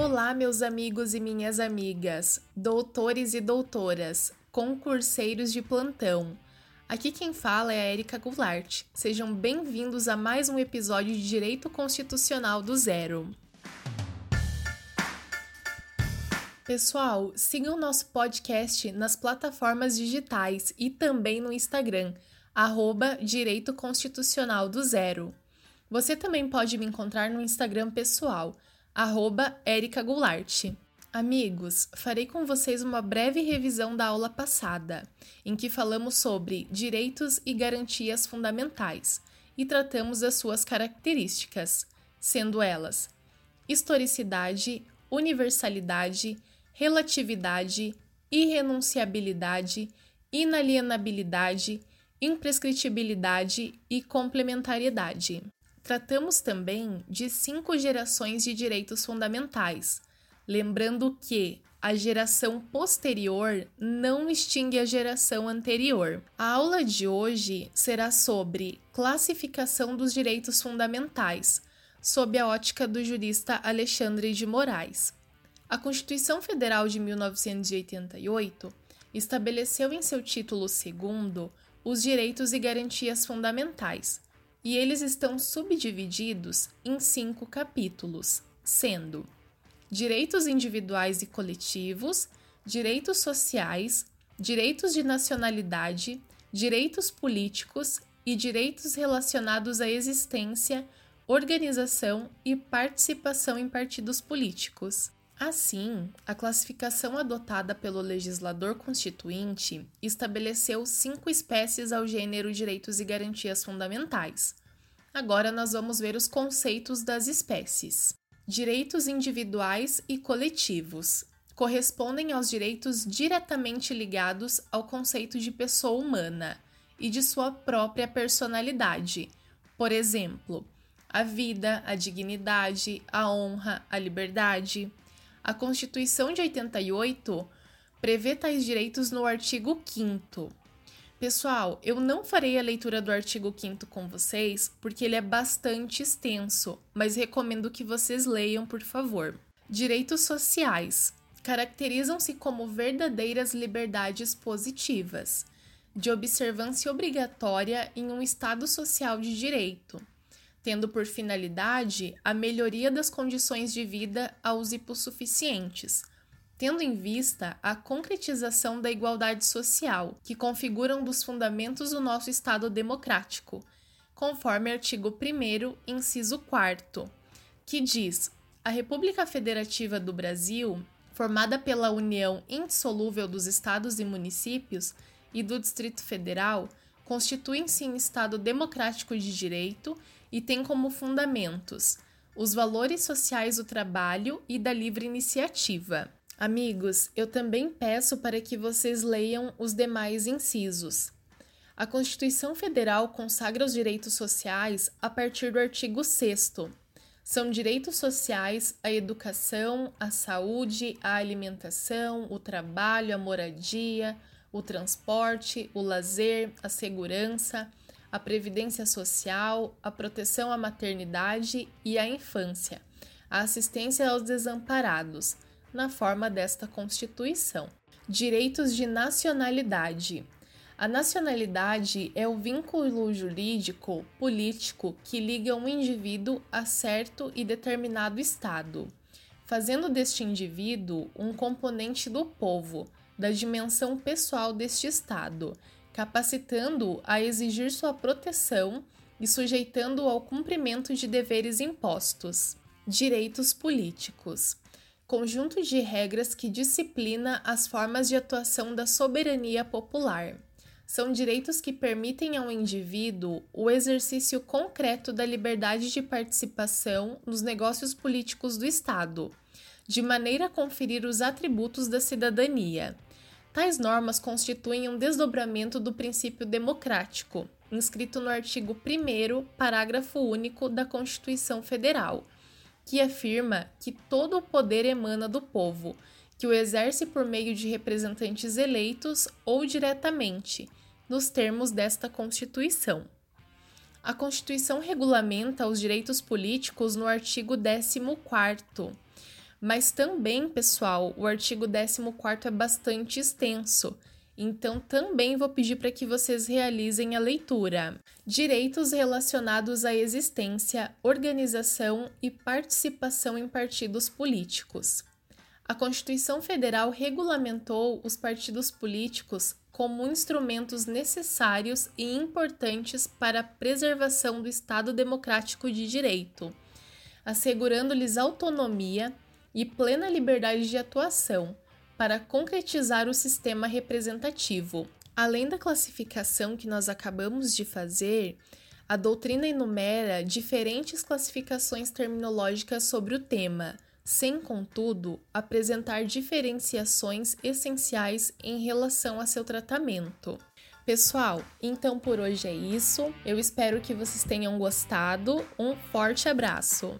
Olá, meus amigos e minhas amigas, doutores e doutoras, concurseiros de plantão. Aqui quem fala é a Erika Goulart. Sejam bem-vindos a mais um episódio de Direito Constitucional do Zero. Pessoal, sigam nosso podcast nas plataformas digitais e também no Instagram, arroba Direito Constitucional do Zero. Você também pode me encontrar no Instagram pessoal, arroba Erika Goulart. Amigos, farei com vocês uma breve revisão da aula passada, em que falamos sobre direitos e garantias fundamentais e tratamos das suas características, sendo elas historicidade, universalidade, relatividade, irrenunciabilidade, inalienabilidade, imprescritibilidade e complementariedade. Tratamos também de cinco gerações de direitos fundamentais, lembrando que a geração posterior não extingue a geração anterior. A aula de hoje será sobre classificação dos direitos fundamentais, sob a ótica do jurista Alexandre de Moraes. A Constituição Federal de 1988 estabeleceu em seu título segundo os direitos e garantias fundamentais e eles estão subdivididos em cinco capítulos, sendo direitos individuais e coletivos, direitos sociais, direitos de nacionalidade, direitos políticos e direitos relacionados à existência, organização e participação em partidos políticos. Assim, a classificação adotada pelo legislador constituinte estabeleceu cinco espécies ao gênero direitos e garantias fundamentais. Agora nós vamos ver os conceitos das espécies. Direitos individuais e coletivos correspondem aos direitos diretamente ligados ao conceito de pessoa humana e de sua própria personalidade. Por exemplo, a vida, a dignidade, a honra, a liberdade. A Constituição de 88 prevê tais direitos no artigo 5. Pessoal, eu não farei a leitura do artigo 5 com vocês porque ele é bastante extenso, mas recomendo que vocês leiam, por favor. Direitos sociais caracterizam-se como verdadeiras liberdades positivas, de observância obrigatória em um Estado social de direito tendo por finalidade a melhoria das condições de vida aos hipossuficientes, tendo em vista a concretização da igualdade social, que configura um dos fundamentos do nosso Estado democrático, conforme artigo 1, inciso 4, que diz: a República Federativa do Brasil, formada pela união indissolúvel dos estados e municípios e do Distrito Federal, constituem-se em Estado democrático de direito e tem como fundamentos os valores sociais do trabalho e da livre iniciativa. Amigos, eu também peço para que vocês leiam os demais incisos. A Constituição Federal consagra os direitos sociais a partir do artigo 6. São direitos sociais a educação, a saúde, a alimentação, o trabalho, a moradia, o transporte, o lazer, a segurança, a previdência social, a proteção à maternidade e à infância, a assistência aos desamparados, na forma desta Constituição. Direitos de nacionalidade. A nacionalidade é o vínculo jurídico, político que liga um indivíduo a certo e determinado Estado, fazendo deste indivíduo um componente do povo, da dimensão pessoal deste Estado capacitando-o a exigir sua proteção e sujeitando-o ao cumprimento de deveres impostos. Direitos políticos conjunto de regras que disciplina as formas de atuação da soberania popular. São direitos que permitem ao indivíduo o exercício concreto da liberdade de participação nos negócios políticos do Estado, de maneira a conferir os atributos da cidadania. Tais normas constituem um desdobramento do princípio democrático, inscrito no artigo 1, parágrafo único da Constituição Federal, que afirma que todo o poder emana do povo, que o exerce por meio de representantes eleitos ou diretamente, nos termos desta Constituição. A Constituição regulamenta os direitos políticos no artigo 14 Mas também, pessoal, o artigo 14 é bastante extenso. Então, também vou pedir para que vocês realizem a leitura. Direitos relacionados à existência, organização e participação em partidos políticos. A Constituição Federal regulamentou os partidos políticos como instrumentos necessários e importantes para a preservação do Estado Democrático de Direito, assegurando-lhes autonomia e plena liberdade de atuação para concretizar o sistema representativo. Além da classificação que nós acabamos de fazer, a doutrina enumera diferentes classificações terminológicas sobre o tema, sem, contudo, apresentar diferenciações essenciais em relação a seu tratamento. Pessoal, então por hoje é isso. Eu espero que vocês tenham gostado. Um forte abraço!